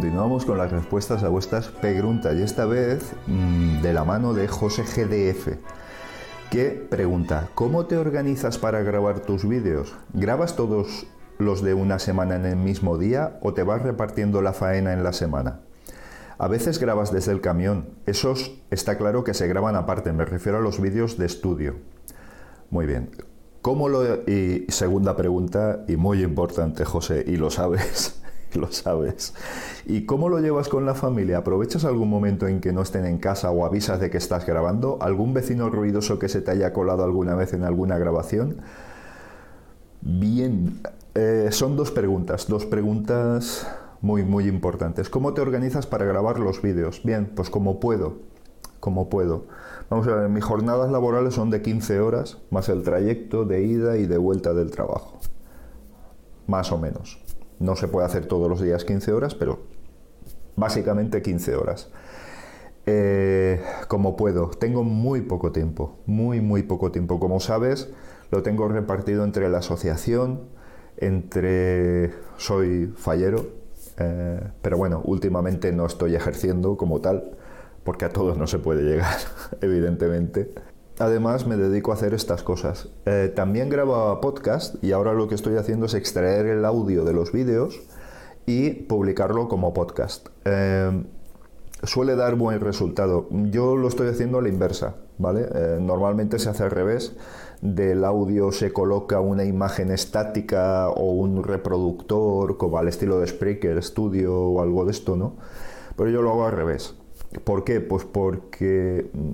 continuamos con las respuestas a vuestras preguntas y esta vez mm, de la mano de José GDF que pregunta, ¿cómo te organizas para grabar tus vídeos? ¿Grabas todos los de una semana en el mismo día o te vas repartiendo la faena en la semana? A veces grabas desde el camión, esos está claro que se graban aparte, me refiero a los vídeos de estudio. Muy bien. ¿Cómo lo y segunda pregunta y muy importante, José, y lo sabes? Lo sabes. ¿Y cómo lo llevas con la familia? ¿Aprovechas algún momento en que no estén en casa o avisas de que estás grabando? ¿Algún vecino ruidoso que se te haya colado alguna vez en alguna grabación? Bien, eh, son dos preguntas, dos preguntas muy, muy importantes. ¿Cómo te organizas para grabar los vídeos? Bien, pues como puedo, como puedo. Vamos a ver, mis jornadas laborales son de 15 horas, más el trayecto de ida y de vuelta del trabajo. Más o menos. No se puede hacer todos los días 15 horas, pero básicamente 15 horas. Eh, como puedo, tengo muy poco tiempo, muy, muy poco tiempo. Como sabes, lo tengo repartido entre la asociación, entre... Soy fallero, eh, pero bueno, últimamente no estoy ejerciendo como tal, porque a todos no se puede llegar, evidentemente. Además me dedico a hacer estas cosas. Eh, también grabo podcast y ahora lo que estoy haciendo es extraer el audio de los vídeos y publicarlo como podcast. Eh, suele dar buen resultado. Yo lo estoy haciendo a la inversa, ¿vale? Eh, normalmente se hace al revés. Del audio se coloca una imagen estática o un reproductor, como al estilo de Spreaker Studio o algo de esto, ¿no? Pero yo lo hago al revés. ¿Por qué? Pues porque mm,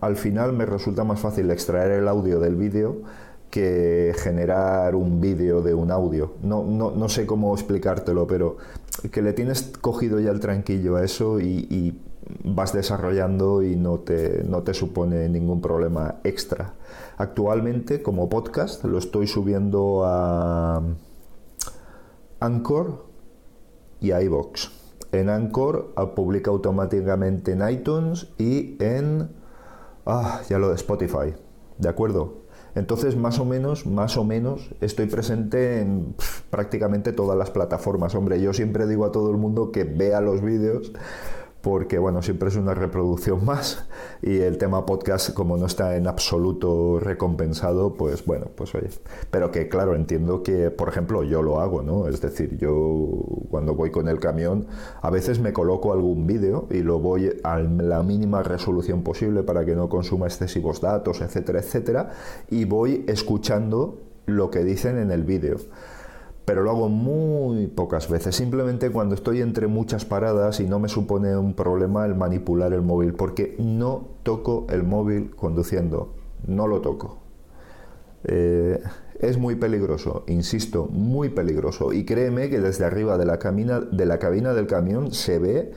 al final me resulta más fácil extraer el audio del vídeo que generar un vídeo de un audio. No, no, sé cómo explicártelo, pero que le tienes cogido ya el tranquillo a eso y, vas desarrollando y no te, no te supone ningún problema extra. Actualmente, como podcast, lo estoy subiendo a Anchor y a iVoox en Anchor publica automáticamente en iTunes y en ah, ya lo de Spotify. ¿De acuerdo? Entonces, más o menos, más o menos, estoy presente en prácticamente todas las plataformas. Hombre, yo siempre digo a todo el mundo que vea los vídeos porque bueno, siempre es una reproducción más y el tema podcast como no está en absoluto recompensado, pues bueno, pues oye, pero que claro, entiendo que por ejemplo yo lo hago, ¿no? Es decir, yo cuando voy con el camión a veces me coloco algún vídeo y lo voy a la mínima resolución posible para que no consuma excesivos datos, etcétera, etcétera, y voy escuchando lo que dicen en el vídeo pero lo hago muy pocas veces, simplemente cuando estoy entre muchas paradas y no me supone un problema el manipular el móvil, porque no toco el móvil conduciendo, no lo toco. Eh, es muy peligroso, insisto, muy peligroso. Y créeme que desde arriba de la, de la cabina del camión se ve,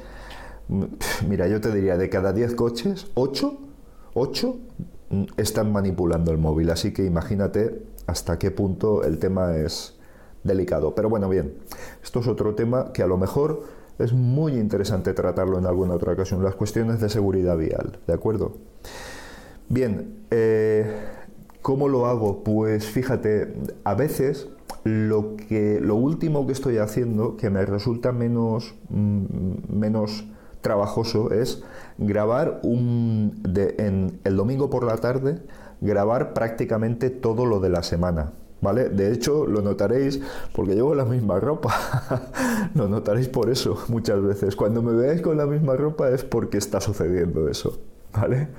mira, yo te diría, de cada 10 coches, 8, 8 están manipulando el móvil. Así que imagínate hasta qué punto el tema es, delicado. Pero bueno, bien, esto es otro tema que a lo mejor es muy interesante tratarlo en alguna otra ocasión, las cuestiones de seguridad vial, ¿de acuerdo? Bien, eh, ¿cómo lo hago? Pues fíjate, a veces lo, que, lo último que estoy haciendo, que me resulta menos, mm, menos trabajoso, es grabar un, de, en el domingo por la tarde, grabar prácticamente todo lo de la semana. ¿Vale? De hecho, lo notaréis porque llevo la misma ropa. lo notaréis por eso muchas veces. Cuando me veáis con la misma ropa es porque está sucediendo eso, ¿vale?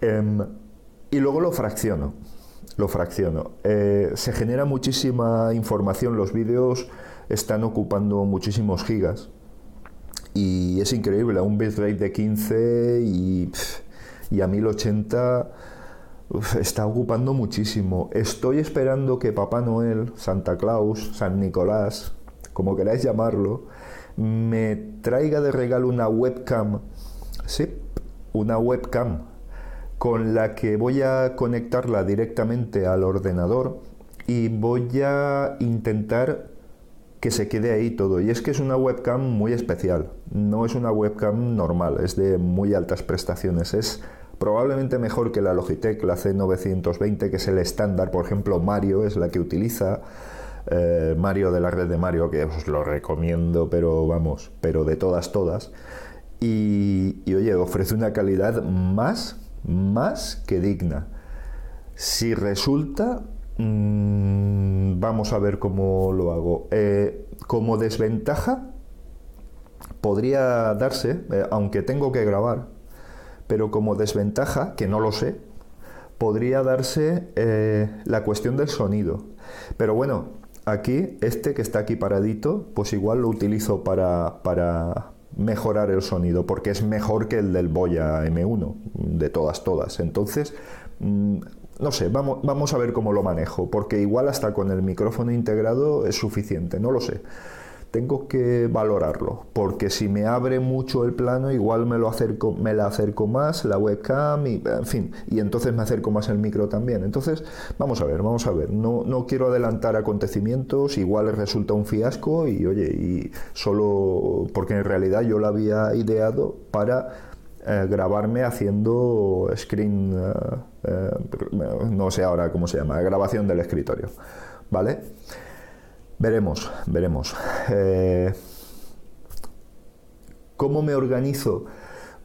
Em, y luego lo fracciono. Lo fracciono. Eh, se genera muchísima información. Los vídeos están ocupando muchísimos gigas. Y es increíble, a un bitrate de 15 y, y a 1080 está ocupando muchísimo. Estoy esperando que Papá Noel, Santa Claus, San Nicolás, como queráis llamarlo, me traiga de regalo una webcam. Sí, una webcam con la que voy a conectarla directamente al ordenador y voy a intentar que se quede ahí todo. Y es que es una webcam muy especial. No es una webcam normal, es de muy altas prestaciones. Es probablemente mejor que la Logitech, la C920, que es el estándar, por ejemplo, Mario es la que utiliza. eh, Mario de la red de Mario, que os lo recomiendo, pero vamos, pero de todas, todas. Y, oye, ofrece una calidad más, más que digna. Si resulta, mm, vamos a ver cómo lo hago. Eh, como desventaja, podría darse, eh, aunque tengo que grabar, pero como desventaja, que no lo sé, podría darse eh, la cuestión del sonido. Pero bueno, aquí, este que está aquí paradito, pues igual lo utilizo para, para mejorar el sonido, porque es mejor que el del Boya M1, de todas, todas. Entonces, mm, no sé, vamos, vamos a ver cómo lo manejo, porque igual hasta con el micrófono integrado es suficiente, no lo sé tengo que valorarlo, porque si me abre mucho el plano, igual me lo acerco, me la acerco más, la webcam, y, en fin, y entonces me acerco más el micro también. Entonces, vamos a ver, vamos a ver. No, no quiero adelantar acontecimientos, igual resulta un fiasco, y oye, y solo porque en realidad yo lo había ideado para eh, grabarme haciendo screen, eh, eh, no sé ahora cómo se llama, grabación del escritorio, ¿vale? Veremos, veremos. Eh, ¿Cómo me organizo?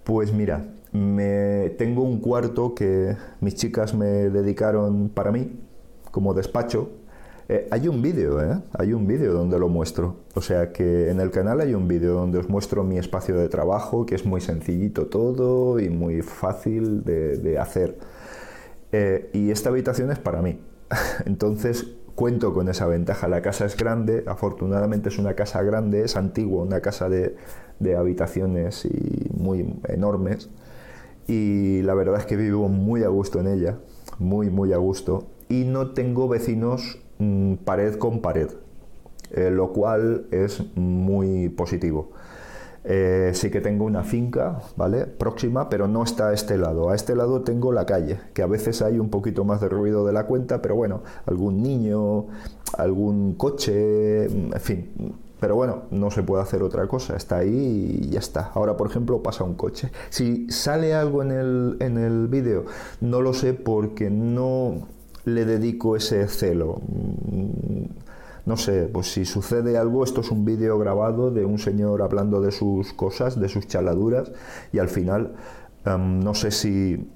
Pues mira, me, tengo un cuarto que mis chicas me dedicaron para mí, como despacho. Eh, hay un vídeo, ¿eh? Hay un vídeo donde lo muestro. O sea que en el canal hay un vídeo donde os muestro mi espacio de trabajo, que es muy sencillito todo y muy fácil de, hacer. Eh, y esta habitación es para mí. Entonces, cuento con esa ventaja. La casa es grande, afortunadamente es una casa grande, es antigua, una casa de, habitaciones y muy enormes. Y la verdad es que vivo muy a gusto en ella, muy, muy a gusto. Y no tengo vecinos mm, pared con pared, eh, lo cual es muy positivo. Eh, sí que tengo una finca, ¿vale? Próxima, pero no está a este lado. A este lado tengo la calle, que a veces hay un poquito más de ruido de la cuenta, pero bueno, algún niño, algún coche, en fin. Pero bueno, no se puede hacer otra cosa, está ahí y ya está. Ahora, por ejemplo, pasa un coche. Si sale algo en el, en el vídeo, no lo sé porque no le dedico ese celo no sé, pues si sucede algo, esto es un vídeo grabado de un señor hablando de sus cosas, de sus chaladuras, y al final em, no sé si,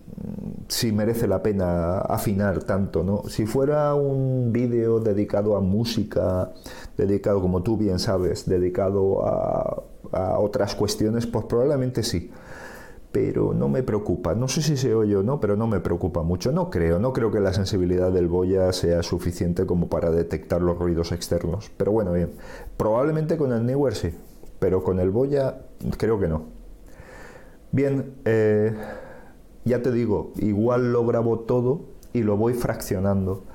si merece la pena afinar tanto, ¿no? Si fuera un vídeo dedicado a música, dedicado, como tú bien sabes, dedicado a, a otras cuestiones, pues probablemente sí pero no me preocupa. No sé si se oye o no, pero no me preocupa mucho. No creo, no creo que la sensibilidad del boya sea suficiente como para detectar los ruidos externos. Pero bueno, bien. Probablemente con el Newer sí, pero con el boya creo que no. Bien, eh, ya te digo, igual lo grabo todo y lo voy fraccionando.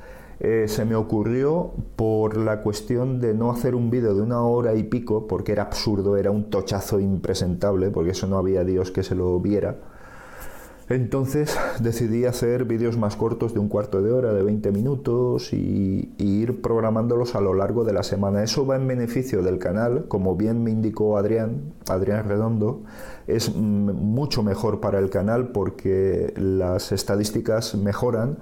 Eh, se me ocurrió por la cuestión de no hacer un vídeo de una hora y pico, porque era absurdo, era un tochazo impresentable, porque eso no había Dios que se lo viera. Entonces decidí hacer vídeos más cortos de un cuarto de hora, de 20 minutos y, ir programándolos a lo largo de la semana. Eso va en beneficio del canal, como bien me indicó Adrián, Adrián Redondo, es mucho mejor para el canal porque las estadísticas mejoran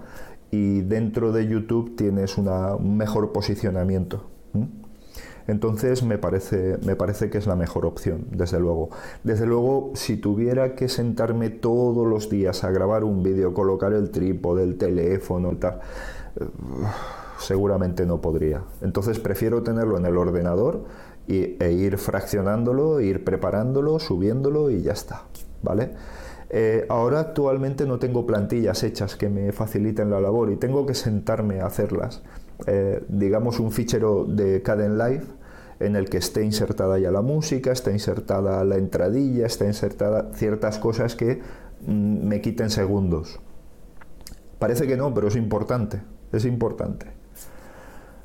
y dentro de YouTube tienes un mejor posicionamiento. Entonces me parece, me parece que es la mejor opción, desde luego. Desde luego, si tuviera que sentarme todos los días a grabar un vídeo, colocar el trípode, el teléfono tal, eh, seguramente no podría. Entonces prefiero tenerlo en el ordenador e ir fraccionándolo, ir preparándolo, subiéndolo y ya está. ¿Vale? Eh, ahora actualmente no tengo plantillas hechas que me faciliten la labor y tengo que sentarme a hacerlas. Eh, digamos un fichero de Caden Live en el que esté insertada ya la música, está insertada la entradilla, está insertada ciertas cosas que mm, me quiten segundos. Parece que no, pero es importante, es importante.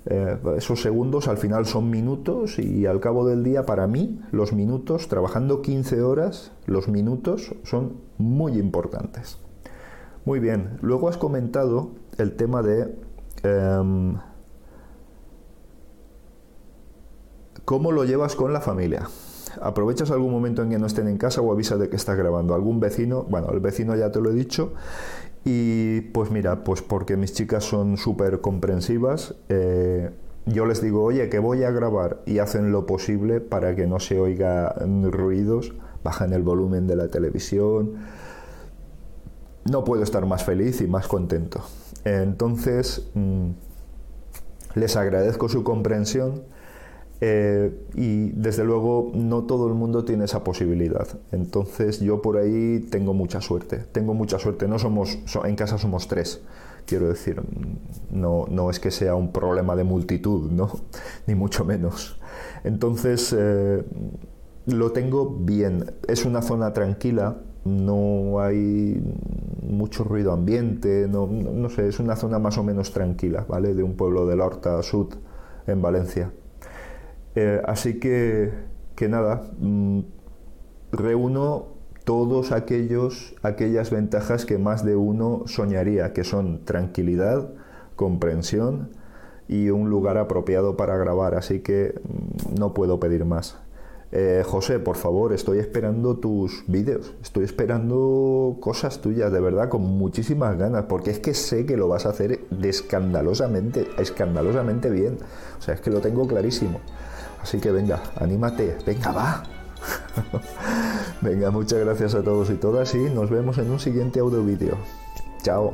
Eh, esos segundos al final son minutos y al cabo del día para mí los minutos, trabajando 15 horas, los minutos son muy importantes. Muy bien, luego has comentado el tema de em, cómo lo llevas con la familia. ¿Aprovechas algún momento en que no estén en casa o avisa de que estás grabando? ¿Algún vecino? Bueno, el vecino ya te lo he dicho. Y pues mira, pues porque mis chicas son súper comprensivas, eh, yo les digo, oye, que voy a grabar y hacen lo posible para que no se oiga ruidos, bajan el volumen de la televisión. No puedo estar más feliz y más contento. Entonces, mm, les agradezco su comprensión eh, y desde luego no todo el mundo tiene esa posibilidad. Entonces yo por ahí tengo mucha suerte. Tengo mucha suerte. No somos, en casa somos tres. Quiero decir, no, no es que sea un problema de multitud, ¿no? Ni mucho menos. Entonces eh, lo tengo bien. Es una zona tranquila, no hay mucho ruido ambiente, no, no, sé, es una zona más o menos tranquila, ¿vale? De un pueblo de la Horta Sud, en Valencia. Eh, así que, que nada, mm, reúno todos aquellos, aquellas ventajas que más de uno soñaría, que son tranquilidad, comprensión y un lugar apropiado para grabar, así que mm, no puedo pedir más. Eh, José, por favor, estoy esperando tus vídeos, estoy esperando cosas tuyas, de verdad, con muchísimas ganas, porque es que sé que lo vas a hacer de escandalosamente, escandalosamente bien. O sea, es que lo tengo clarísimo. Así que venga, anímate, venga, va. venga, muchas gracias a todos y todas y nos vemos en un siguiente audio vídeo. Chao.